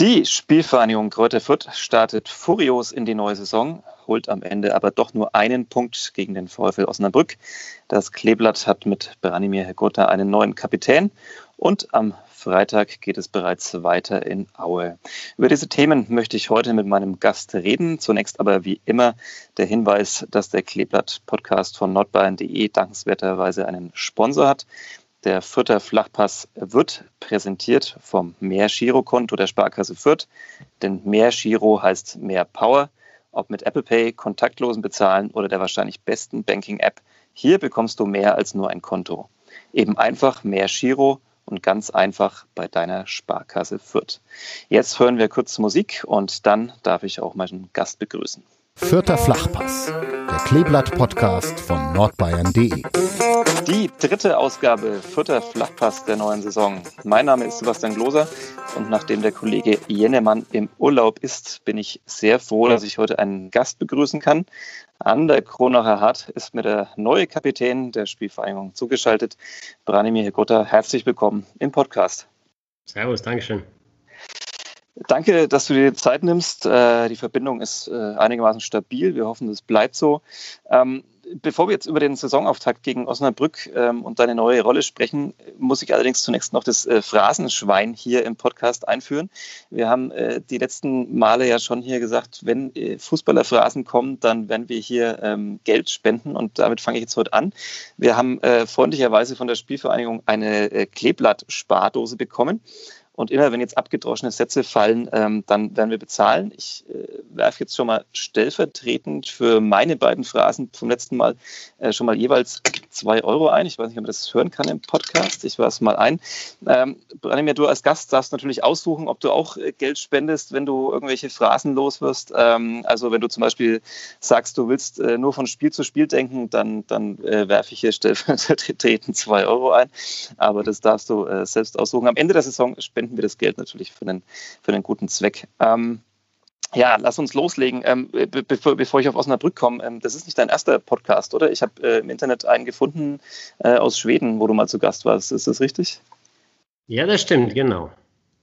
Die Spielvereinigung Kräuter Fürth startet furios in die neue Saison, holt am Ende aber doch nur einen Punkt gegen den VfL Osnabrück. Das Kleeblatt hat mit Branimir Hegota einen neuen Kapitän und am Freitag geht es bereits weiter in Aue. Über diese Themen möchte ich heute mit meinem Gast reden. Zunächst aber wie immer der Hinweis, dass der Kleeblatt-Podcast von nordbayern.de dankenswerterweise einen Sponsor hat. Der Fürther Flachpass wird präsentiert vom Mehr-Giro-Konto der Sparkasse Fürth. Denn Mehr-Giro heißt mehr Power. Ob mit Apple Pay, kontaktlosen Bezahlen oder der wahrscheinlich besten Banking-App, hier bekommst du mehr als nur ein Konto. Eben einfach mehr Giro und ganz einfach bei deiner Sparkasse Fürth. Jetzt hören wir kurz Musik und dann darf ich auch meinen Gast begrüßen. Vierter Flachpass, der Kleeblatt-Podcast von nordbayern.de. Die dritte Ausgabe Vierter Flachpass der neuen Saison. Mein Name ist Sebastian Gloser und nachdem der Kollege Jennemann im Urlaub ist, bin ich sehr froh, dass ich heute einen Gast begrüßen kann. An der Kronacher Hart ist mir der neue Kapitän der Spielvereinigung zugeschaltet, Branimir Hegota. Herzlich willkommen im Podcast. Servus, Dankeschön. Danke, dass du dir Zeit nimmst. Äh, die Verbindung ist äh, einigermaßen stabil. Wir hoffen, es bleibt so. Ähm, bevor wir jetzt über den Saisonauftakt gegen Osnabrück ähm, und deine neue Rolle sprechen, muss ich allerdings zunächst noch das äh, Phrasenschwein hier im Podcast einführen. Wir haben die letzten Male ja schon hier gesagt, wenn Fußballer Phrasen kommen, dann werden wir hier ähm, Geld spenden und damit fange ich jetzt heute an. Wir haben freundlicherweise von der Spielvereinigung eine Kleeblatt-Spardose bekommen. Und immer wenn jetzt abgedroschene Sätze fallen, ähm, dann werden wir bezahlen. Ich äh, werfe jetzt schon mal stellvertretend für meine beiden Phrasen vom letzten Mal äh, schon mal jeweils zwei Euro ein. Ich weiß nicht, ob man das hören kann im Podcast. Ich werfe es mal ein. Ähm, Branimir, du als Gast darfst natürlich aussuchen, ob du auch äh, Geld spendest, wenn du irgendwelche Phrasen los wirst. Ähm, also wenn du zum Beispiel sagst, du willst äh, nur von Spiel zu Spiel denken, dann, dann äh, werfe ich hier stellvertretend zwei Euro ein. Aber das darfst du äh, selbst aussuchen. Am Ende der Saison spenden verwenden wir das Geld natürlich für einen, für einen guten Zweck. Ähm, ja, lass uns loslegen. Ähm, be bevor, ich auf Osnabrück komme, ähm, das ist nicht dein erster Podcast, oder? Ich habe äh, im Internet einen gefunden äh, aus Schweden, wo du mal zu Gast warst. Ist das richtig? Ja, das stimmt, genau.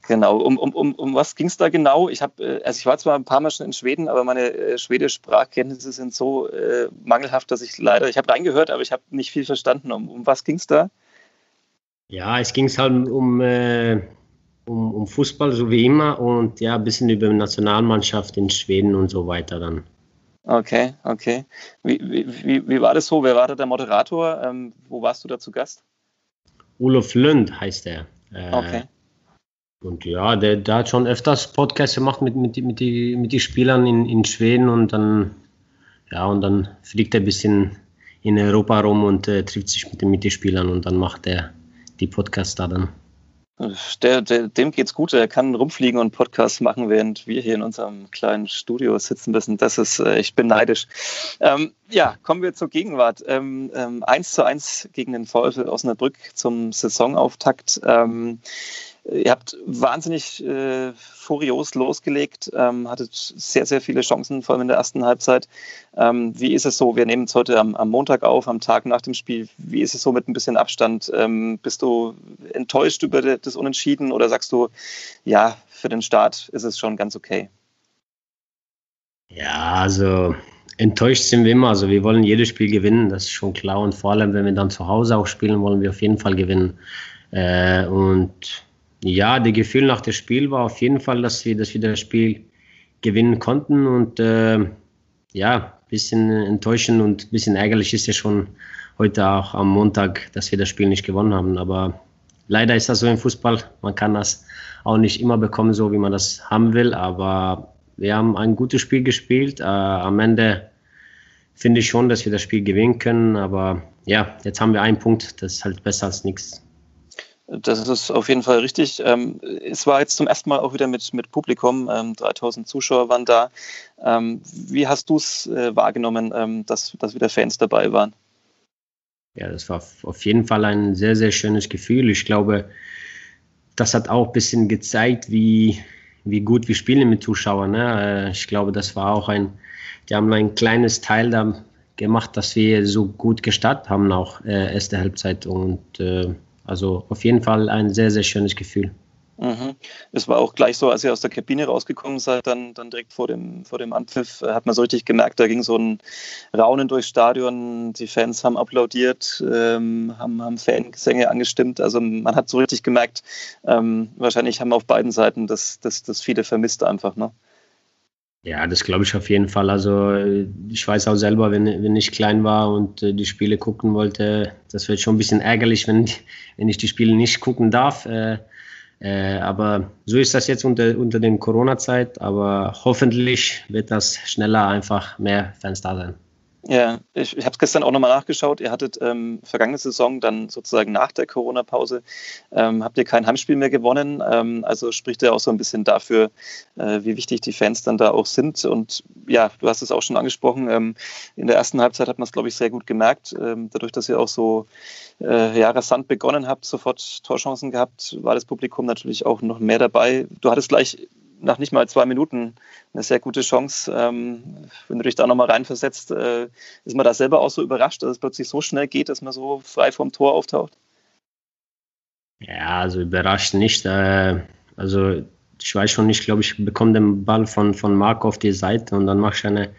Genau, um, um, um, um was ging es da genau? Ich habe, äh, also ich war zwar ein paar Mal schon in Schweden, aber meine äh, schwedisch Sprachkenntnisse sind so äh, mangelhaft, dass ich leider, ich habe reingehört, aber ich habe nicht viel verstanden. Um, um was ging es da? Ja, es ging halt um um, um Fußball, so wie immer, und ja, ein bisschen über die Nationalmannschaft in Schweden und so weiter dann. Okay, okay. Wie, wie, wie war das so? Wer war da der Moderator? Ähm, wo warst du da zu Gast? Olof Lund heißt er. Äh, okay. Und ja, der, der, hat schon öfters Podcasts gemacht mit, mit, mit, die, mit den Spielern in, in Schweden und dann, ja, und dann fliegt er ein bisschen in Europa rum und äh, trifft sich mit, mit den Spielern und dann macht er die Podcasts da dann. Der, der, dem geht's gut, er kann rumfliegen und Podcasts machen, während wir hier in unserem kleinen Studio sitzen müssen. Das ist, äh, ich bin neidisch. Ähm, ja, kommen wir zur Gegenwart. Ähm, ähm, 1 zu 1 gegen den VfL Osnabrück zum Saisonauftakt. Ähm, Ihr habt wahnsinnig äh, furios losgelegt, ähm, hattet sehr, sehr viele Chancen, vor allem in der ersten Halbzeit. Ähm, wie ist es so? Wir nehmen es heute am, am, Montag auf, am Tag nach dem Spiel. Wie ist es so mit ein bisschen Abstand? Ähm, bist du enttäuscht über das Unentschieden oder sagst du, ja, für den Start ist es schon ganz okay? Ja, also enttäuscht sind wir immer. Also wir wollen jedes Spiel gewinnen, das ist schon klar. Und vor allem, wenn wir dann zu Hause auch spielen, wollen wir auf jeden Fall gewinnen. Äh, und ja, das Gefühl nach dem Spiel war auf jeden Fall, dass wir, dass wir das Spiel gewinnen konnten und äh, ja, ein bisschen enttäuschend und ein bisschen ärgerlich ist ja schon heute auch am Montag, dass wir das Spiel nicht gewonnen haben. Aber leider ist das so im Fußball. Man kann das auch nicht immer bekommen, so wie man das haben will. Aber wir haben ein gutes Spiel gespielt. Äh, am Ende finde ich schon, dass wir das Spiel gewinnen können. Aber ja, jetzt haben wir einen Punkt. Das ist halt besser als nichts. Das ist auf jeden Fall richtig. Ähm, es war jetzt zum ersten Mal auch wieder mit, mit Publikum. 3000 ähm, Zuschauer waren da. Ähm, wie hast du es äh, wahrgenommen, dass, dass wieder Fans dabei waren? Ja, das war auf jeden Fall ein sehr, sehr schönes Gefühl. Ich glaube, das hat auch ein bisschen gezeigt, wie, wie gut wir spielen mit Zuschauern. Ne? Äh, ich glaube, das war auch ein, die haben ein kleines Teil da gemacht, dass wir so gut gestartet haben, auch äh, erste Halbzeit. Und äh, also auf jeden Fall ein sehr, sehr schönes Gefühl. Mhm. Es war auch gleich so, als ihr aus der Kabine rausgekommen seid, dann, dann direkt vor dem, vor dem Anpfiff, äh, hat man so richtig gemerkt, da ging so ein Raunen durchs Stadion. Die Fans haben applaudiert, ähm, haben, haben Fangesänge angestimmt. Also man hat so richtig gemerkt, ähm, wahrscheinlich haben auf beiden Seiten das, das, das viele vermisst einfach. Ne? Ja, das glaube ich auf jeden Fall. Also ich weiß auch selber, wenn, wenn ich klein war und äh, die Spiele gucken wollte, das wird schon ein bisschen ärgerlich, wenn, wenn ich die Spiele nicht gucken darf. Äh, äh, aber so ist das jetzt unter, unter den Corona-Zeit. Aber hoffentlich wird das schneller einfach mehr Fans da sein. Ja, ich, ich habe es gestern auch nochmal nachgeschaut. Ihr hattet ähm, vergangene Saison dann sozusagen nach der Corona-Pause, ähm, habt ihr kein Heimspiel mehr gewonnen. Ähm, also spricht ja auch so ein bisschen dafür, äh, wie wichtig die Fans dann da auch sind. Und ja, du hast es auch schon angesprochen. Ähm, in der ersten Halbzeit hat man es, glaube ich, sehr gut gemerkt. Ähm, dadurch, dass ihr auch so äh, ja, rasant begonnen habt, sofort Torchancen gehabt, war das Publikum natürlich auch noch mehr dabei. Du hattest gleich nach nicht mal zwei Minuten eine sehr gute Chance. Ähm, wenn du dich da nochmal reinversetzt, äh, ist man da selber auch so überrascht, dass es plötzlich so schnell geht, dass man so frei vom Tor auftaucht? Ja, also überrascht nicht. Äh, also ich weiß schon nicht, glaube ich, bekomme den Ball von, von Marc auf die Seite und dann mache ich eine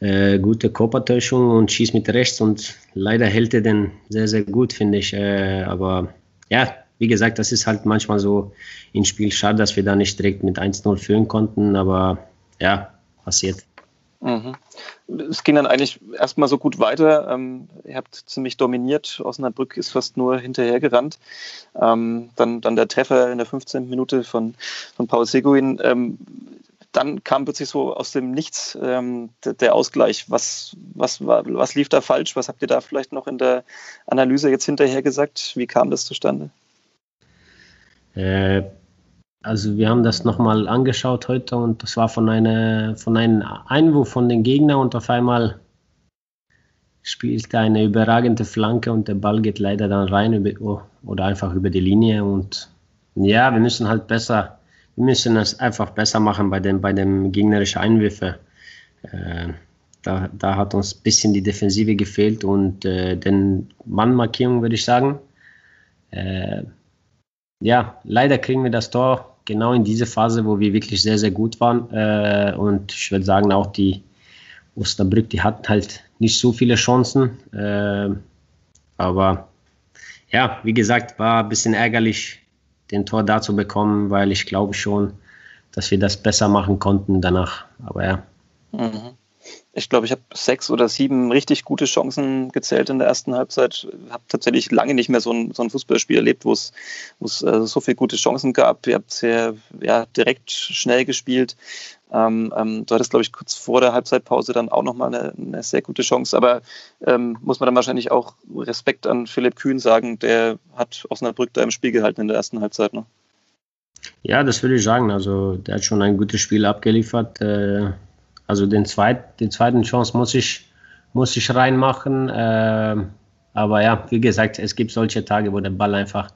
äh, gute Körpertäuschung und schieße mit rechts und leider hält er den sehr, sehr gut, finde ich. Äh, aber ja, wie gesagt, das ist halt manchmal so im Spiel schade, dass wir da nicht direkt mit 1-0 führen konnten, aber ja, passiert. Mhm. Es ging dann eigentlich erstmal so gut weiter. Ähm, ihr habt ziemlich dominiert. Osnabrück ist fast nur hinterhergerannt. Ähm, dann, dann der Treffer in der 15. Minute von, von Paul Seguin. Ähm, dann kam plötzlich so aus dem Nichts ähm, der, Ausgleich. Was, was, was lief da falsch? Was habt ihr da vielleicht noch in der Analyse jetzt hinterher gesagt? Wie kam das zustande? Äh, also wir haben das nochmal angeschaut heute und das war von, einer, von einem Einwurf von den Gegnern und auf einmal spielt eine überragende Flanke und der Ball geht leider dann rein über, oder einfach über die Linie und ja, wir müssen halt besser, wir müssen es einfach besser machen bei den, bei den gegnerischen Einwürfen. Äh, da, da hat uns ein bisschen die Defensive gefehlt und äh, den Mannmarkierung würde ich sagen. Äh, ja, leider kriegen wir das Tor genau in diese Phase, wo wir wirklich sehr, sehr gut waren. Äh, und ich würde sagen, auch die Osterbrück, die hatten halt nicht so viele Chancen. Äh, aber ja, wie gesagt, war ein bisschen ärgerlich, den Tor da zu bekommen, weil ich glaube schon, dass wir das besser machen konnten danach. Aber ja. Mhm ich glaube, ich habe sechs oder sieben richtig gute Chancen gezählt in der ersten Halbzeit. Habe tatsächlich lange nicht mehr so ein, so ein Fußballspiel erlebt, wo es äh, so viele gute Chancen gab. Ihr habt sehr ja, direkt schnell gespielt. Ähm, ähm, du hattest, glaube ich, kurz vor der Halbzeitpause dann auch nochmal eine, eine sehr gute Chance. Aber ähm, muss man dann wahrscheinlich auch Respekt an Philipp Kühn sagen, der hat Osnabrück da im Spiel gehalten in der ersten Halbzeit. Ne? Ja, das würde ich sagen. Also der hat schon ein gutes Spiel abgeliefert. Äh also den, zweit, den zweiten Chance muss ich, muss ich reinmachen. Äh, aber ja, wie gesagt, es gibt solche Tage, wo der Ball einfach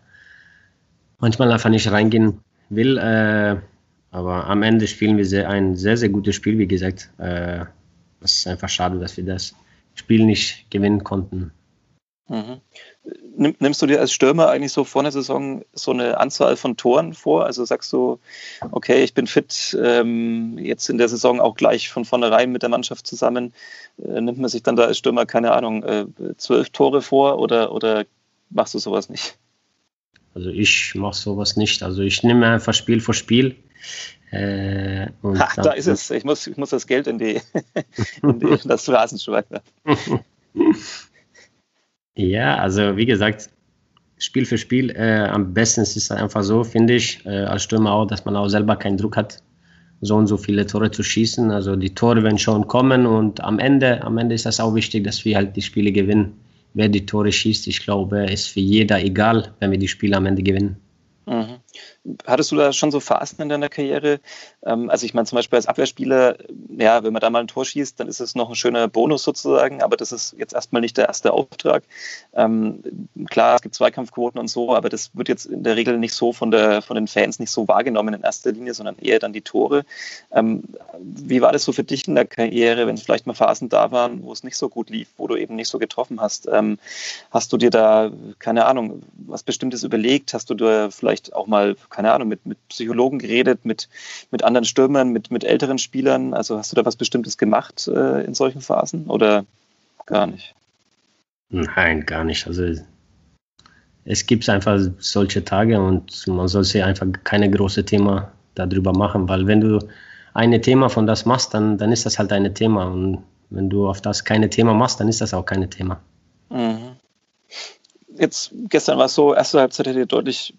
manchmal einfach nicht reingehen will. Äh, aber am Ende spielen wir sehr, ein sehr, sehr gutes Spiel, wie gesagt. Äh, es ist einfach schade, dass wir das Spiel nicht gewinnen konnten. Mhm. Nimmst du dir als Stürmer eigentlich so vor der Saison so eine Anzahl von Toren vor? Also sagst du, okay, ich bin fit, ähm, jetzt in der Saison auch gleich von vornherein mit der Mannschaft zusammen. Äh, nimmt man sich dann da als Stürmer, keine Ahnung, äh, zwölf Tore vor oder, oder machst du sowas nicht? Also ich mache sowas nicht. Also ich nehme einfach Spiel für Spiel. Äh, ha, da ist es. Ich muss, ich muss das Geld in, die, in, die, in das Rasenschwein. Ja, also wie gesagt, Spiel für Spiel, äh, am besten ist es einfach so, finde ich, äh, als Stürmer auch, dass man auch selber keinen Druck hat, so und so viele Tore zu schießen. Also die Tore werden schon kommen und am Ende, am Ende ist das auch wichtig, dass wir halt die Spiele gewinnen. Wer die Tore schießt, ich glaube, ist für jeder egal, wenn wir die Spiele am Ende gewinnen. Mhm. Hattest du da schon so Phasen in deiner Karriere? Ähm, also ich meine zum Beispiel als Abwehrspieler, ja, wenn man da mal ein Tor schießt, dann ist es noch ein schöner Bonus sozusagen, aber das ist jetzt erstmal nicht der erste Auftrag. Ähm, klar, es gibt Zweikampfquoten und so, aber das wird jetzt in der Regel nicht so von, der, von den Fans nicht so wahrgenommen in erster Linie, sondern eher dann die Tore. Ähm, wie war das so für dich in der Karriere, wenn vielleicht mal Phasen da waren, wo es nicht so gut lief, wo du eben nicht so getroffen hast? hast du dir da, keine Ahnung, was Bestimmtes überlegt? Hast du vielleicht vielleicht auch mal, keine Ahnung, mit, mit Psychologen geredet, mit, mit anderen Stürmern, mit, mit älteren Spielern? Also hast du da was Bestimmtes gemacht äh, in solchen Phasen oder gar nicht? Nein, gar nicht. Also es gibt einfach solche Tage und man soll sich einfach keine große Thema darüber machen, weil wenn du ein Thema von das machst, dann, dann ist das halt ein Thema und wenn du auf das keine Thema machst, dann ist das auch keine Thema. Mhm jetzt gestern war es so, erste Halbzeit hätte deutlich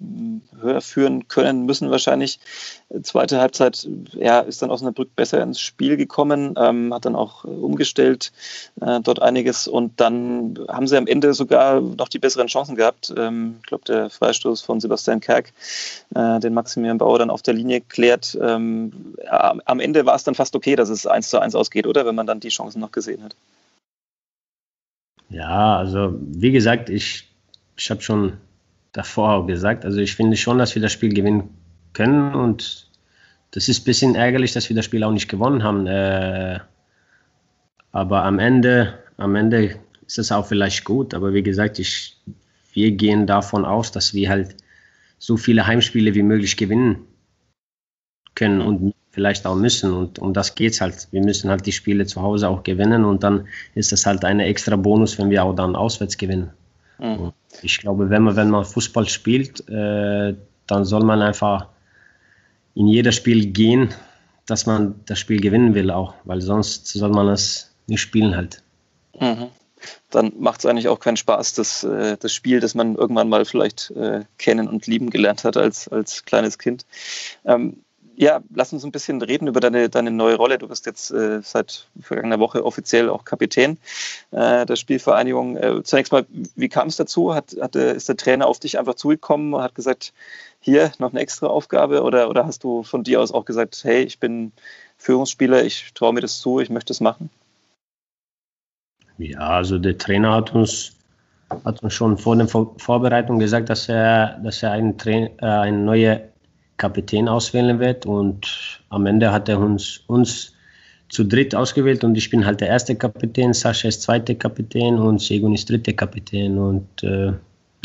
höher führen können, müssen wahrscheinlich. Zweite Halbzeit ja, ist dann Osnabrück besser ins Spiel gekommen, ähm, hat dann auch umgestellt äh, dort einiges und dann haben sie am Ende sogar noch die besseren Chancen gehabt. Ähm, ich glaube, der Freistoß von Sebastian Kerk, äh, den Maximilian Bauer dann auf der Linie klärt. Ähm, am Ende war es dann fast okay, dass es 1 zu 1 ausgeht, oder? Wenn man dann die Chancen noch gesehen hat. Ja, also wie gesagt, ich ich habe schon davor gesagt, also ich finde schon, dass wir das Spiel gewinnen können und das ist ein bisschen ärgerlich, dass wir das Spiel auch nicht gewonnen haben. Äh, aber am Ende, am Ende ist es auch vielleicht gut. Aber wie gesagt, ich, wir gehen davon aus, dass wir halt so viele Heimspiele wie möglich gewinnen können und vielleicht auch müssen. Und um das geht es halt. Wir müssen halt die Spiele zu Hause auch gewinnen und dann ist das halt eine extra Bonus, wenn wir auch dann auswärts gewinnen. Mhm. Ich glaube, wenn man, wenn man Fußball spielt, äh, dann soll man einfach in jedes Spiel gehen, dass man das Spiel gewinnen will auch, weil sonst soll man es nicht spielen halt. Mhm. Dann macht es eigentlich auch keinen Spaß, das, äh, das Spiel, das man irgendwann mal vielleicht äh, kennen und lieben gelernt hat als, als kleines Kind. Ähm, ja, lass uns ein bisschen reden über deine, deine neue Rolle. Du bist jetzt äh, seit vergangener Woche offiziell auch Kapitän äh, der Spielvereinigung. Äh, zunächst mal, wie kam es dazu? Hat, hat, ist der Trainer auf dich einfach zugekommen und hat gesagt, hier noch eine extra Aufgabe? Oder, oder hast du von dir aus auch gesagt, hey, ich bin Führungsspieler, ich traue mir das zu, ich möchte es machen? Ja, also der Trainer hat uns, hat uns schon vor der Vorbereitung gesagt, dass er, dass er einen, Train, äh, eine neue Kapitän auswählen wird. Und am Ende hat er uns, uns zu dritt ausgewählt und ich bin halt der erste Kapitän, Sascha ist zweiter Kapitän und Segun ist dritter Kapitän. Und äh,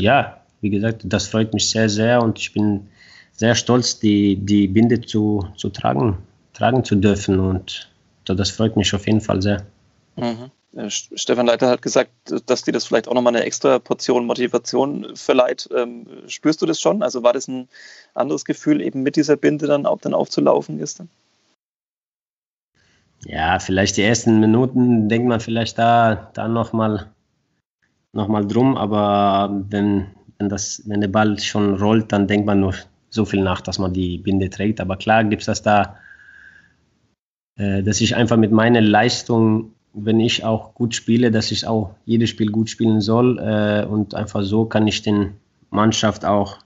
ja, wie gesagt, das freut mich sehr, sehr und ich bin sehr stolz, die, die Binde zu, zu tragen, tragen zu dürfen. Und das freut mich auf jeden Fall sehr. Mhm. Äh, Stefan Leiter hat gesagt, dass dir das vielleicht auch nochmal eine extra Portion Motivation verleiht. Ähm, spürst du das schon? Also war das ein anderes Gefühl, eben mit dieser Binde dann, auch dann aufzulaufen gestern? Ja, vielleicht die ersten Minuten denkt man vielleicht da, da nochmal noch mal drum, aber wenn, wenn, das, wenn der Ball schon rollt, dann denkt man nur so viel nach, dass man die Binde trägt. Aber klar gibt es das da, äh, dass ich einfach mit meiner Leistung wenn ich auch gut spiele, dass ich auch jedes Spiel gut spielen soll. Äh, und einfach so kann ich den Mannschaft auch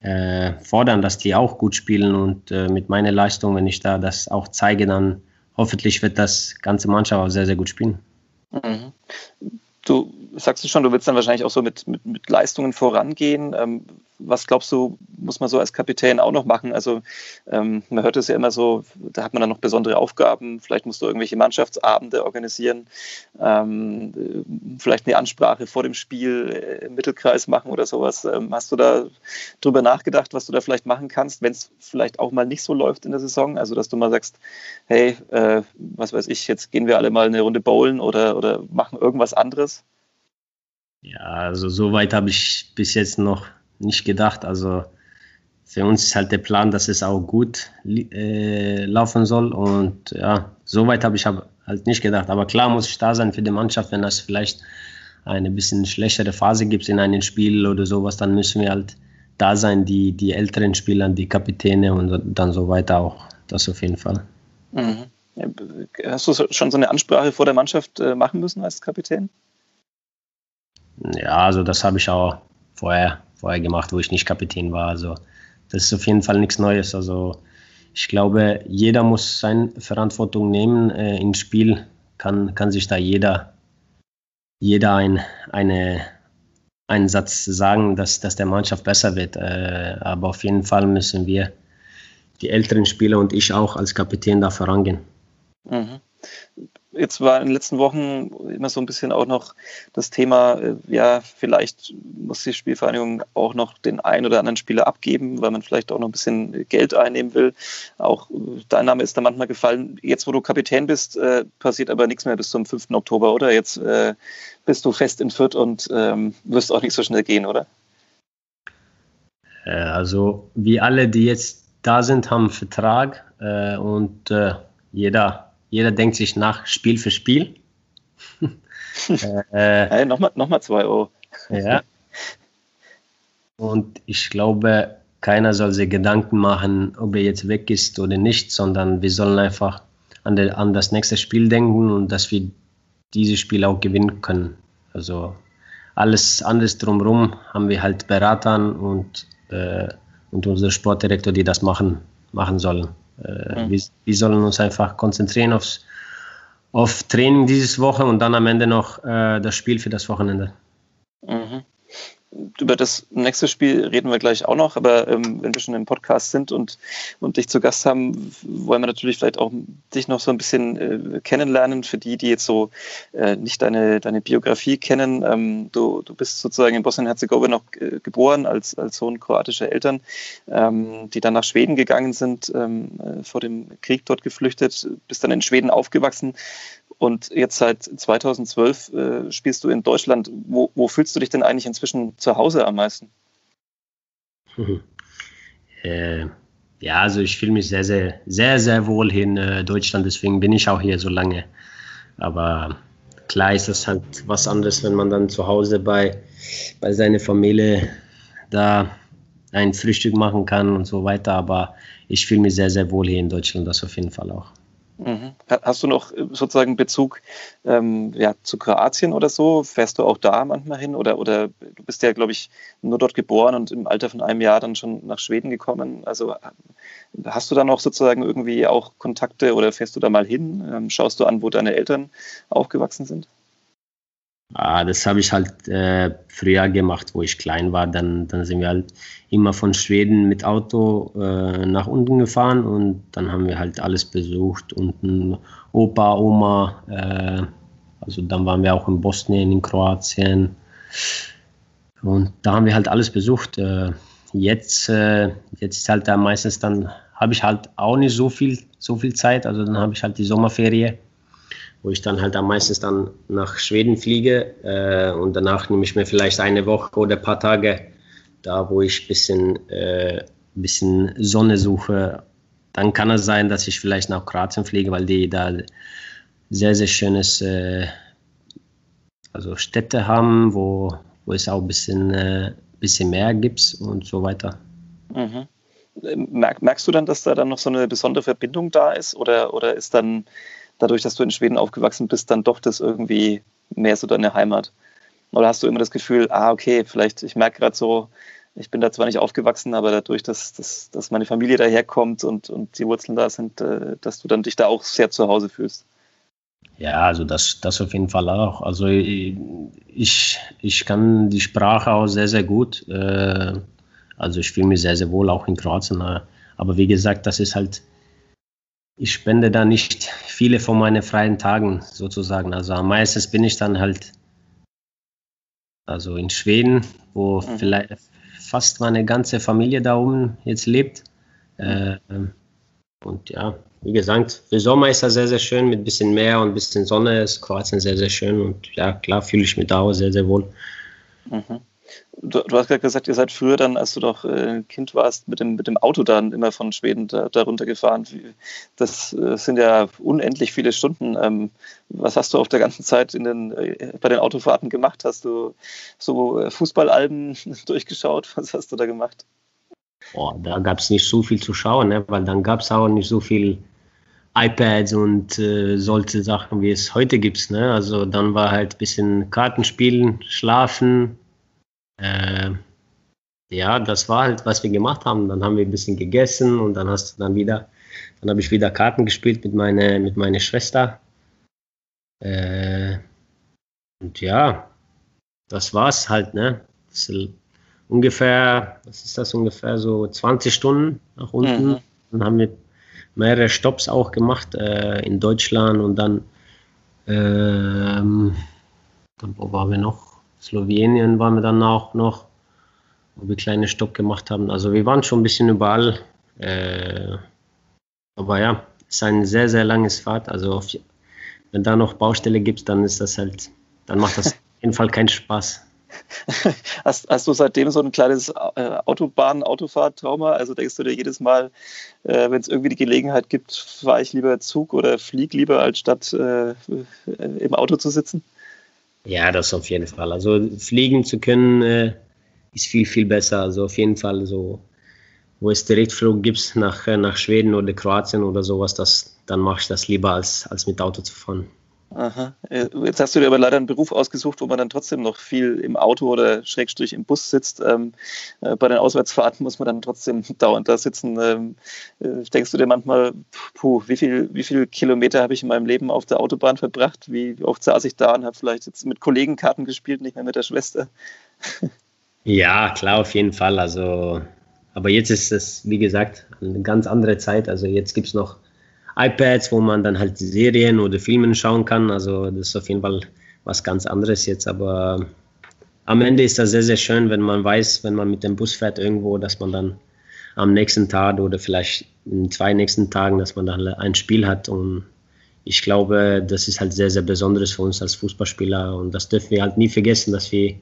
äh, fordern, dass die auch gut spielen. Und äh, mit meiner Leistung, wenn ich da das auch zeige, dann hoffentlich wird das ganze Mannschaft auch sehr, sehr gut spielen. Mhm. Du sagst du schon, du willst dann wahrscheinlich auch so mit, mit, mit Leistungen vorangehen. Ähm, was glaubst du, muss man so als Kapitän auch noch machen? Also ähm, man hört es ja immer so, da hat man dann noch besondere Aufgaben. Vielleicht musst du irgendwelche Mannschaftsabende organisieren, ähm, vielleicht eine Ansprache vor dem Spiel im Mittelkreis machen oder sowas. Ähm, hast du da drüber nachgedacht, was du da vielleicht machen kannst, wenn es vielleicht auch mal nicht so läuft in der Saison? Also dass du mal sagst, hey, äh, was weiß ich, jetzt gehen wir alle mal eine Runde bowlen oder, oder machen irgendwas anderes? Ja, also so weit habe ich bis jetzt noch nicht gedacht. Also für uns ist halt der Plan, dass es auch gut äh, laufen soll. Und ja, so weit habe ich halt nicht gedacht. Aber klar muss ich da sein für die Mannschaft, wenn es vielleicht eine bisschen schlechtere Phase gibt in einem Spiel oder sowas, dann müssen wir halt da sein, die, die älteren Spieler, die Kapitäne und dann so weiter auch. Das auf jeden Fall. Mhm. Hast du schon so eine Ansprache vor der Mannschaft äh, machen müssen als Kapitän? Ja, also das habe ich auch vorher, vorher gemacht, wo ich nicht Kapitän war. Also das ist auf jeden Fall nichts Neues. Also ich glaube, jeder muss seine Verantwortung nehmen. Äh, Im Spiel kann, kann sich da jeder, jeder ein, eine, einen Satz sagen, dass, dass der Mannschaft besser wird. Äh, aber auf jeden Fall müssen wir, die älteren Spieler und ich auch als Kapitän da vorangehen. Mhm Jetzt war in den letzten Wochen immer so ein bisschen auch noch das Thema, äh, ja, vielleicht muss die Spielvereinigung auch noch den einen oder anderen Spieler abgeben, weil man vielleicht auch noch ein bisschen Geld einnehmen will. Auch äh, dein Name ist da manchmal gefallen. Jetzt, wo du Kapitän bist, äh, passiert aber nichts mehr bis zum 5. Oktober, oder? Jetzt äh, bist du fest in Fürth und ähm, wirst auch nicht so schnell gehen, oder? Äh, also, wie alle, die jetzt da sind, haben einen Vertrag äh, und jeder jeder denkt sich nach Spiel für Spiel. äh, hey, Nochmal noch mal zwei Euro. ja. Und ich glaube, keiner soll sich Gedanken machen, ob er jetzt weg ist oder nicht, sondern wir sollen einfach an, der, an das nächste Spiel denken und dass wir dieses Spiel auch gewinnen können. Also alles anderes drumherum haben wir halt Beratern und, äh, und unser Sportdirektor, die das machen, machen sollen. Äh, mhm. wir, wir, sollen uns einfach konzentrieren aufs, auf Training dieses Woche und dann am Ende noch äh, das Spiel für das Wochenende. Über das nächste Spiel reden wir gleich auch noch, aber ähm, wenn wir schon im Podcast sind und, und dich zu Gast haben, wollen wir natürlich vielleicht auch dich noch so ein bisschen äh, kennenlernen für die, die jetzt so äh, nicht deine, deine Biografie kennen. Ähm, du, du bist sozusagen in Bosnien-Herzegowina noch äh, geboren als, als Sohn kroatischer Eltern, ähm, die dann nach Schweden gegangen sind, ähm, äh, vor dem Krieg dort geflüchtet, bist dann in Schweden aufgewachsen. Und jetzt seit 2012 äh, spielst du in Deutschland. Wo, wo, fühlst du dich denn eigentlich inzwischen zu Hause am meisten? Äh, ja, also ich fühle mich sehr, sehr, sehr, sehr wohl in äh, Deutschland. Deswegen bin ich auch hier so lange. Aber klar ist das halt was anderes, wenn man dann zu Hause bei, bei seiner Familie da ein Frühstück machen kann und so weiter. Aber ich fühle mich sehr, sehr wohl hier in Deutschland, das auf jeden Fall auch. Mhm. Hast du noch äh, sozusagen Bezug ähm, ja, zu Kroatien oder so? Fährst du auch da manchmal hin? Oder, oder du bist ja, glaube ich, nur dort geboren und im Alter von einem Jahr dann schon nach Schweden gekommen. Also äh, hast du da noch sozusagen irgendwie auch Kontakte oder fährst du da mal hin? Ähm, schaust du an, wo deine Eltern aufgewachsen sind? Ah, das habe ich halt äh, früher gemacht, wo ich klein war. Dann, dann sind wir halt immer von Schweden mit Auto äh, nach unten gefahren und dann haben wir halt alles besucht. Unten Opa, Oma. Äh, also dann waren wir auch in Bosnien, in Kroatien. Und da haben wir halt alles besucht. Äh, jetzt, äh, jetzt ist halt da meistens dann, habe ich halt auch nicht so viel, so viel Zeit. Also dann habe ich halt die Sommerferie wo ich dann halt am meisten dann nach Schweden fliege äh, und danach nehme ich mir vielleicht eine Woche oder ein paar Tage da, wo ich ein bisschen, äh, bisschen Sonne suche. Dann kann es sein, dass ich vielleicht nach Kroatien fliege, weil die da sehr, sehr schönes äh, also Städte haben, wo, wo es auch ein bisschen, äh, bisschen mehr gibt und so weiter. Mhm. merkst du dann, dass da dann noch so eine besondere Verbindung da ist oder, oder ist dann dadurch, dass du in Schweden aufgewachsen bist, dann doch das irgendwie mehr so deine Heimat? Oder hast du immer das Gefühl, ah, okay, vielleicht, ich merke gerade so, ich bin da zwar nicht aufgewachsen, aber dadurch, dass, dass, dass meine Familie daherkommt und, und die Wurzeln da sind, äh, dass du dann dich da auch sehr zu Hause fühlst? Ja, also das, das auf jeden Fall auch. Also ich, ich kann die Sprache auch sehr, sehr gut. Äh, also ich fühle mich sehr, sehr wohl auch in Kroatien. Aber wie gesagt, das ist halt ich spende da nicht viele von meinen freien Tagen sozusagen. Also am meisten bin ich dann halt also in Schweden, wo mhm. vielleicht fast meine ganze Familie da oben jetzt lebt. Äh, und ja, wie gesagt, für Sommer ist das sehr, sehr schön mit ein bisschen Meer und ein bisschen Sonne. Ist Kroatien sehr, sehr schön und ja, klar fühle ich mich da auch sehr, sehr wohl. Mhm. Du, du, hast gerade gesagt, ihr seid früher dann, als du doch äh, Kind warst, mit dem, mit dem Auto dann immer von Schweden da, da runtergefahren. Das äh, sind ja unendlich viele Stunden. Ähm, was hast du auf der ganzen Zeit in den, äh, bei den Autofahrten gemacht? Hast du so äh, Fußballalben durchgeschaut? Was hast du da gemacht? Boah, da gab es nicht so viel zu schauen, ne? weil dann gab es auch nicht so viel iPads und äh, solche Sachen, wie es heute gibt. Ne? Also dann war halt ein bisschen Kartenspielen, schlafen, äh, ja, das war halt, was wir gemacht haben. Dann haben wir ein bisschen gegessen und dann hast du dann wieder, dann habe ich wieder Karten gespielt mit meiner mit meiner Schwester. Äh, und ja, das war's halt, ne? ungefähr, was ist das ungefähr so 20 Stunden nach unten. Mhm. Dann haben wir mehrere Stops auch gemacht äh, in Deutschland und dann Ähm, dann, wo waren wir noch? Slowenien waren wir dann auch noch, wo wir kleine Stopp gemacht haben. Also wir waren schon ein bisschen überall. Äh, aber ja, es ist ein sehr, sehr langes Fahrt. Also auf, wenn da noch Baustelle gibt, dann ist das halt, dann macht das auf jeden Fall keinen Spaß. Hast, hast du seitdem so ein kleines äh, Autobahn-Autofahrt-Trauma? Also denkst du dir jedes Mal, äh, wenn es irgendwie die Gelegenheit gibt, fahre ich lieber Zug oder flieg lieber, als statt äh, im Auto zu sitzen? Ja, das auf jeden Fall. Also fliegen zu können äh, ist viel, viel besser. Also auf jeden Fall so, wo es Direktflug gibt nach, äh, nach Schweden oder Kroatien oder sowas, das, dann mache ich das lieber, als, als mit Auto zu fahren. Aha. Äh, jetzt hast du dir aber leider einen Beruf ausgesucht, wo man dann trotzdem noch viel im Auto oder Schrägstrich im Bus sitzt. Ähm, äh, bei den Auswärtsfahrten muss man dann trotzdem dauernd da sitzen. Ähm, äh, denkst du dir manchmal, puh, wie viel, wie viel Kilometer habe ich in meinem Leben auf der Autobahn verbracht? Wie oft saß ich da und habe vielleicht jetzt mit Kollegen Karten gespielt, nicht mehr mit der Schwester? ja, klar, auf jeden Fall. Also, aber jetzt ist es, wie gesagt, eine ganz andere Zeit. Also jetzt gibt es noch iPads, wo man dann halt Serien oder Filme schauen kann. Also das ist auf jeden Fall was ganz anderes jetzt. Aber am Ende ist das sehr, sehr schön, wenn man weiß, wenn man mit dem Bus fährt irgendwo, dass man dann am nächsten Tag oder vielleicht in zwei nächsten Tagen, dass man dann ein Spiel hat. Und ich glaube, das ist halt sehr, sehr Besonderes für uns als Fußballspieler. Und das dürfen wir halt nie vergessen, dass wir,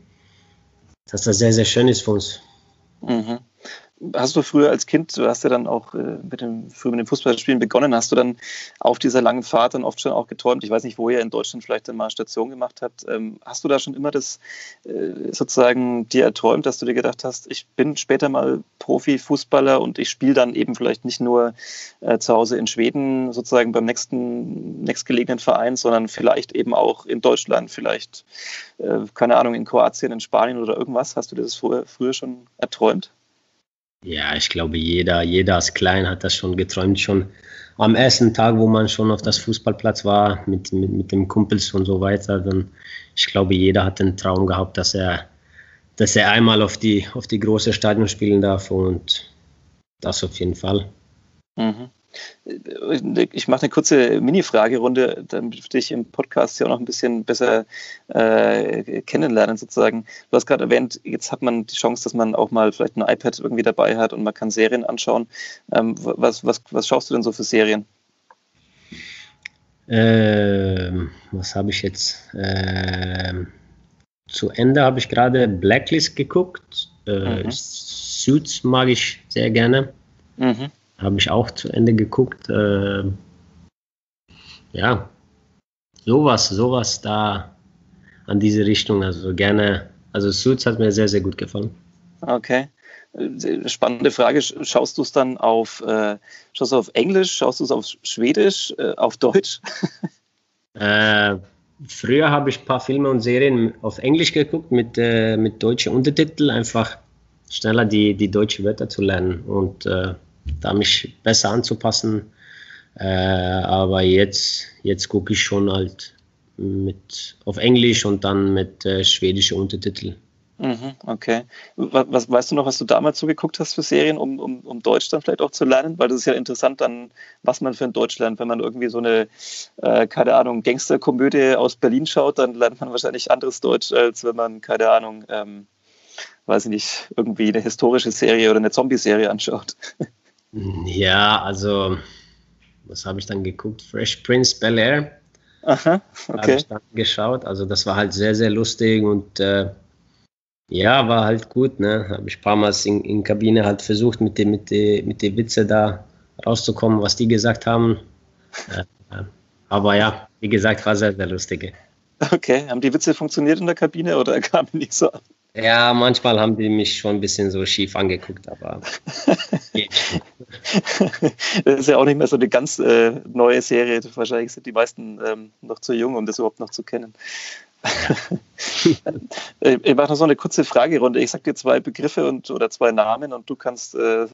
dass das sehr, sehr schön ist für uns. Mhm hast du früher als Kind, du hast ja dann auch äh, mit dem, früher mit dem Fußballspielen begonnen, hast du dann auf dieser langen Fahrt dann oft schon auch geträumt, ich weiß nicht, wo ihr in Deutschland vielleicht dann mal Station gemacht habt, ähm, hast du da schon immer das äh, sozusagen dir erträumt, dass du dir gedacht hast, ich bin später mal Profi-Fußballer und ich spiele dann eben vielleicht nicht nur äh, zu Hause in Schweden sozusagen beim nächsten, nächstgelegenen Verein, sondern vielleicht eben auch in Deutschland, vielleicht, keine Ahnung, in Kroatien, in Spanien oder irgendwas. Hast du dir das früher schon erträumt? Ja, ich glaube, jeder, jeder als Klein hat das schon geträumt, schon am ersten Tag, wo man schon auf das Fußballplatz war, mit, mit, mit dem Kumpels und so weiter. Dann, ich glaube, jeder hat den Traum gehabt, dass er, dass er einmal auf die, auf die große Stadion spielen darf und das auf jeden Fall. Mhm. Ich mache eine kurze Mini-Fragerunde, damit dich im Podcast ja auch noch ein bisschen besser äh, kennenlernen, sozusagen. Du hast gerade erwähnt, jetzt hat man die Chance, dass man auch mal vielleicht ein iPad irgendwie dabei hat und man kann Serien anschauen. Ähm, was, was, was schaust du denn so für Serien? Ähm, was habe ich jetzt? Ähm, zu Ende habe ich gerade Blacklist geguckt. Äh, mhm. Suits mag ich sehr gerne. Mhm habe ich auch zu Ende geguckt. Äh, ja, sowas, sowas da an diese Richtung. Also gerne, also Suits hat mir sehr, sehr gut gefallen. Okay. Spannende Frage. Schaust du es dann auf, äh, schaust du auf Englisch, schaust du es auf Schwedisch, äh, auf Deutsch? äh, früher habe ich ein paar Filme und Serien auf Englisch geguckt mit, äh, mit deutschen Untertiteln, einfach schneller die, die deutschen Wörter zu lernen. Und äh, da mich besser anzupassen. Äh, aber jetzt, jetzt gucke ich schon halt mit auf Englisch und dann mit äh, schwedischen Untertiteln. Mhm, okay. Was, was, weißt du noch, was du damals so geguckt hast für Serien, um, um, um Deutsch dann vielleicht auch zu lernen? Weil das ist ja interessant dann, was man für ein Deutsch lernt. Wenn man irgendwie so eine, äh, keine Ahnung, Gangsterkomödie aus Berlin schaut, dann lernt man wahrscheinlich anderes Deutsch, als wenn man, keine Ahnung, ähm, weiß ich nicht, irgendwie eine historische Serie oder eine Zombie-Serie anschaut. Ja, also, was habe ich dann geguckt? Fresh Prince Bel Air. Aha, okay. Habe ich dann geschaut. Also, das war halt sehr, sehr lustig und äh, ja, war halt gut. Ne? Habe ich ein paar Mal in, in Kabine halt versucht, mit den mit die, mit die Witze da rauszukommen, was die gesagt haben. Äh, aber ja, wie gesagt, war sehr, sehr lustig. Okay, haben die Witze funktioniert in der Kabine oder kamen die so an? Ja, manchmal haben die mich schon ein bisschen so schief angeguckt, aber. das ist ja auch nicht mehr so eine ganz äh, neue Serie. Wahrscheinlich sind die meisten ähm, noch zu jung, um das überhaupt noch zu kennen. Äh, ich mache noch so eine kurze Fragerunde. Ich sage dir zwei Begriffe und, oder zwei Namen und du kannst äh,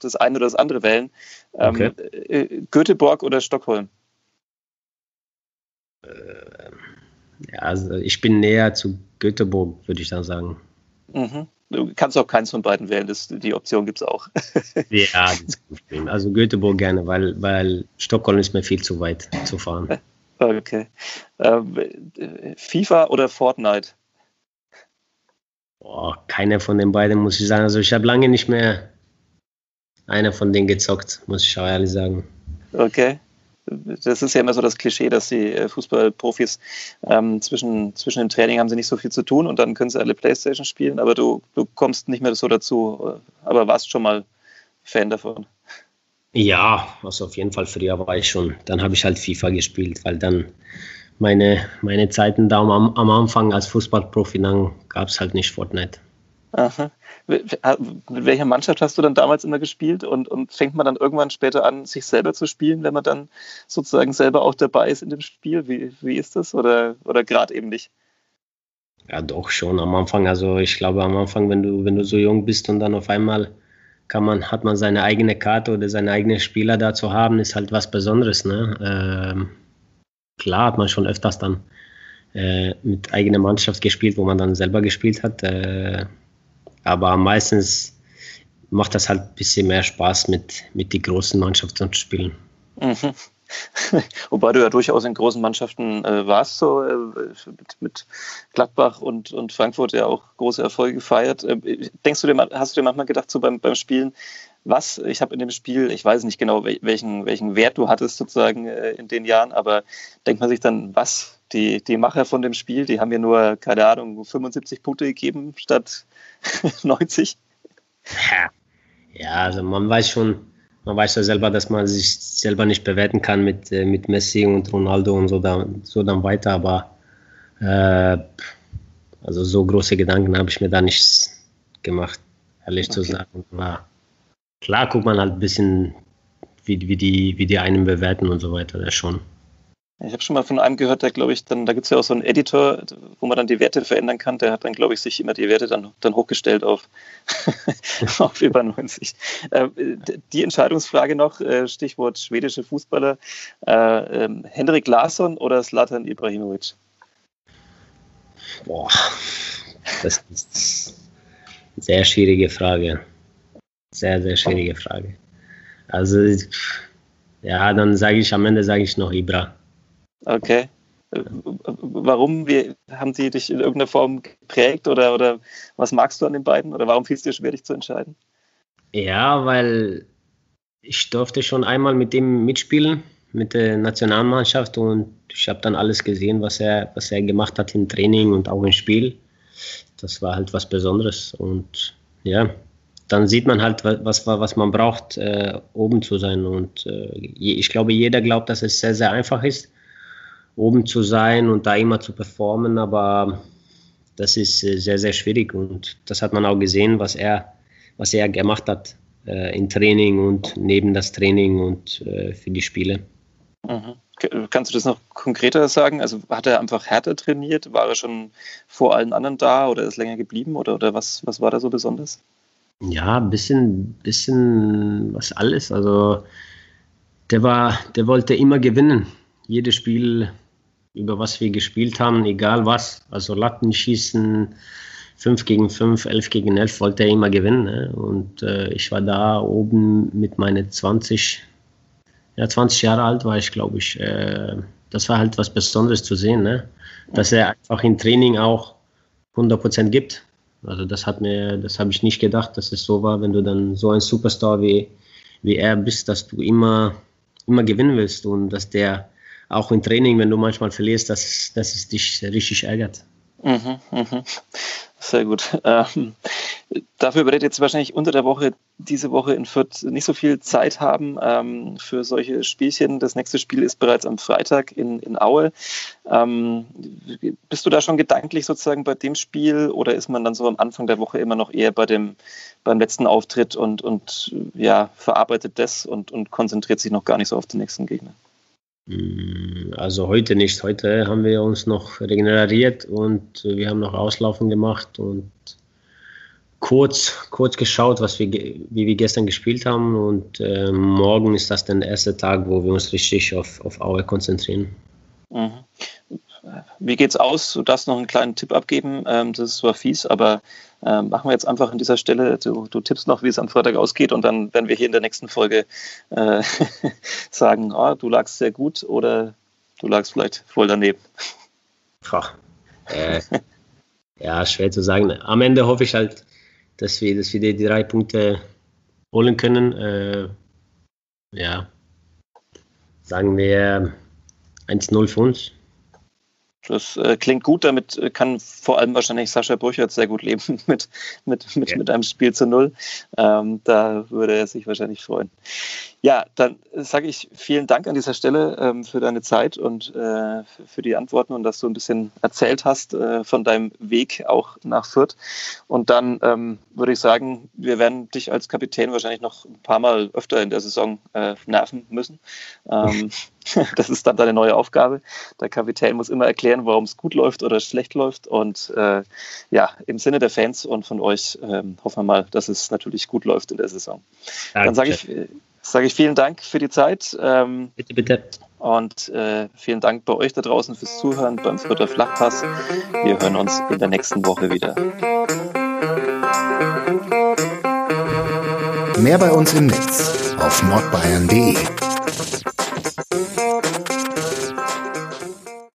das eine oder das andere wählen. Ähm, okay. Äh, Göteborg oder Stockholm? Äh, ja, also ich bin näher zu Göteborg, würde ich dann sagen. Mhm. Du kannst auch keins von beiden wählen, das, die Option gibt es auch. ja, also Göteborg gerne, weil, weil Stockholm ist mir viel zu weit zu fahren. Okay. Ähm, FIFA oder Fortnite? Boah, keiner von den beiden, muss ich sagen. Also ich habe lange nicht mehr einer von denen gezockt, muss ich auch ehrlich sagen. Okay. Das ist ja immer so das Klischee, dass die äh, Fußballprofis ähm, zwischen, zwischen dem Training haben sie nicht so viel zu tun und dann können sie alle Playstation spielen, aber du, du kommst nicht mehr so dazu, aber warst schon mal Fan davon. Ja, also auf jeden Fall früher war ich schon. Dann habe ich halt FIFA gespielt, weil dann meine, meine Zeiten da am, am Anfang als Fußballprofi, gab es halt nicht Fortnite. Aha. Mit welcher Mannschaft hast du dann damals immer gespielt und, und fängt man dann irgendwann später an, sich selber zu spielen, wenn man dann sozusagen selber auch dabei ist in dem Spiel? Wie, wie ist das oder, oder gerade eben nicht? Ja, doch schon am Anfang. Also ich glaube am Anfang, wenn du, wenn du so jung bist und dann auf einmal kann man, hat man seine eigene Karte oder seine eigenen Spieler da zu haben, ist halt was Besonderes. Ne? Ähm, klar hat man schon öfters dann äh, mit eigener Mannschaft gespielt, wo man dann selber gespielt hat. Äh, aber meistens macht das halt ein bisschen mehr Spaß, mit, mit den großen Mannschaften zu spielen. Mhm. Wobei du ja durchaus in großen Mannschaften äh, warst, so äh, mit, mit, Gladbach und, und Frankfurt ja auch große Erfolge gefeiert. Äh, denkst du dir, hast du dir manchmal gedacht, so beim, beim Spielen, was, ich habe in dem Spiel, ich weiß nicht genau, welchen, welchen Wert du hattest sozusagen äh, in den Jahren, aber denkt man sich dann, was, die, die Macher von dem Spiel, die haben mir nur, keine Ahnung, 75 Punkte gegeben statt 90? Ja, also man weiß schon, man weiß ja selber, dass man sich selber nicht bewerten kann mit, äh, mit Messi und Ronaldo und so, da, so dann weiter, aber äh, also so große Gedanken habe ich mir da nicht gemacht, ehrlich okay. zu sagen. Aber klar guckt man halt ein bisschen, wie, wie, die, wie die einen bewerten und so weiter, das schon. Ich habe schon mal von einem gehört, der glaube ich, dann, da gibt es ja auch so einen Editor, wo man dann die Werte verändern kann. Der hat dann, glaube ich, sich immer die Werte dann, dann hochgestellt auf, auf über 90. Äh, die Entscheidungsfrage noch, äh, Stichwort schwedische Fußballer. Äh, ähm, Henrik Larsson oder Slatan Ibrahimovic? Boah, das ist eine sehr schwierige Frage. Sehr, sehr schwierige Frage. Also, ja, dann sage ich am Ende sage ich noch Ibra. Okay. Warum? Wie, haben sie dich in irgendeiner Form geprägt oder, oder was magst du an den beiden? Oder warum fiel es dir schwer, dich zu entscheiden? Ja, weil ich durfte schon einmal mit ihm mitspielen, mit der Nationalmannschaft und ich habe dann alles gesehen, was er, was er gemacht hat im Training und auch im Spiel. Das war halt was Besonderes und ja, dann sieht man halt, was, was man braucht, äh, oben zu sein. Und äh, ich glaube, jeder glaubt, dass es sehr, sehr einfach ist, oben zu sein und da immer zu performen, aber das ist äh, sehr, sehr schwierig und das hat man auch gesehen, was er, was er gemacht hat äh, im Training und neben das Training und äh, für die Spiele. Mhm. Kannst du das noch konkreter sagen? Also hat er einfach härter trainiert? War er schon vor allen anderen da oder ist länger geblieben oder, oder was, was war da so besonders? Ja, ein bisschen, bisschen was alles. Also der war, der wollte immer gewinnen. Jedes Spiel über was wir gespielt haben, egal was. Also Latten schießen, 5 gegen 5, 11 gegen 11, wollte er immer gewinnen. Ne? Und äh, ich war da oben mit meinen 20, ja 20 Jahre alt war ich, glaube ich. Äh, das war halt was Besonderes zu sehen, ne? dass er einfach im Training auch 100% gibt. Also das hat mir, das habe ich nicht gedacht, dass es so war, wenn du dann so ein Superstar wie, wie er bist, dass du immer, immer gewinnen willst und dass der auch im Training, wenn du manchmal verlierst, dass, dass es dich richtig ärgert. Mhm, mhm. Sehr gut. Ähm, dafür werdet ihr jetzt wahrscheinlich unter der Woche, diese Woche in Fürth nicht so viel Zeit haben ähm, für solche Spielchen. Das nächste Spiel ist bereits am Freitag in, in Aue. Ähm, bist du da schon gedanklich sozusagen bei dem Spiel oder ist man dann so am Anfang der Woche immer noch eher bei dem, beim letzten Auftritt und, und ja, verarbeitet das und, und konzentriert sich noch gar nicht so auf den nächsten Gegner? Mm, also heute nicht. Heute haben wir uns noch regeneriert und wir haben noch Auslaufen gemacht und kurz, kurz geschaut, was wir, wie wir gestern gespielt haben. Und äh, morgen ist das dann der erste Tag, wo wir uns richtig auf, auf Aue konzentrieren. Mhm. Wie geht's aus? Du darfst noch einen kleinen Tipp abgeben. Ähm, das ist zwar fies, aber ähm, machen wir jetzt einfach an dieser Stelle. Du, du, tippst noch, wie es am Freitag ausgeht und dann werden wir hier in der nächsten Folge äh, sagen, oh, du lagst sehr gut oder du lagst vielleicht voll daneben. Ach, äh, ja, schwer zu sagen. Am Ende hoffe ich halt, dass wir, dass wir die, drei Punkte holen können. Äh, ja, sagen wir 1-0 für uns. Das äh, klingt gut, damit äh, kann vor allem wahrscheinlich Sascha Brüchert sehr gut leben mit, mit, mit, ja. mit einem Spiel zu Null. Ähm, da würde er sich wahrscheinlich freuen. Ja, dann sage ich vielen Dank an dieser Stelle ähm, für deine Zeit und äh, für die Antworten und dass du ein bisschen erzählt hast äh, von deinem Weg auch nach Fürth. Und dann ähm, würde ich sagen, wir werden dich als Kapitän wahrscheinlich noch ein paar Mal öfter in der Saison äh, nerven müssen. Das ist dann deine neue Aufgabe. Der Kapitän muss immer erklären, warum es gut läuft oder schlecht läuft. Und äh, ja, im Sinne der Fans und von euch ähm, hoffen wir mal, dass es natürlich gut läuft in der Saison. Danke. Dann sage ich sage ich vielen Dank für die Zeit. Ähm, bitte, bitte. Und äh, vielen Dank bei euch da draußen fürs Zuhören beim Fürther Flachpass. Wir hören uns in der nächsten Woche wieder. Mehr bei uns im Netz auf nordbayern.de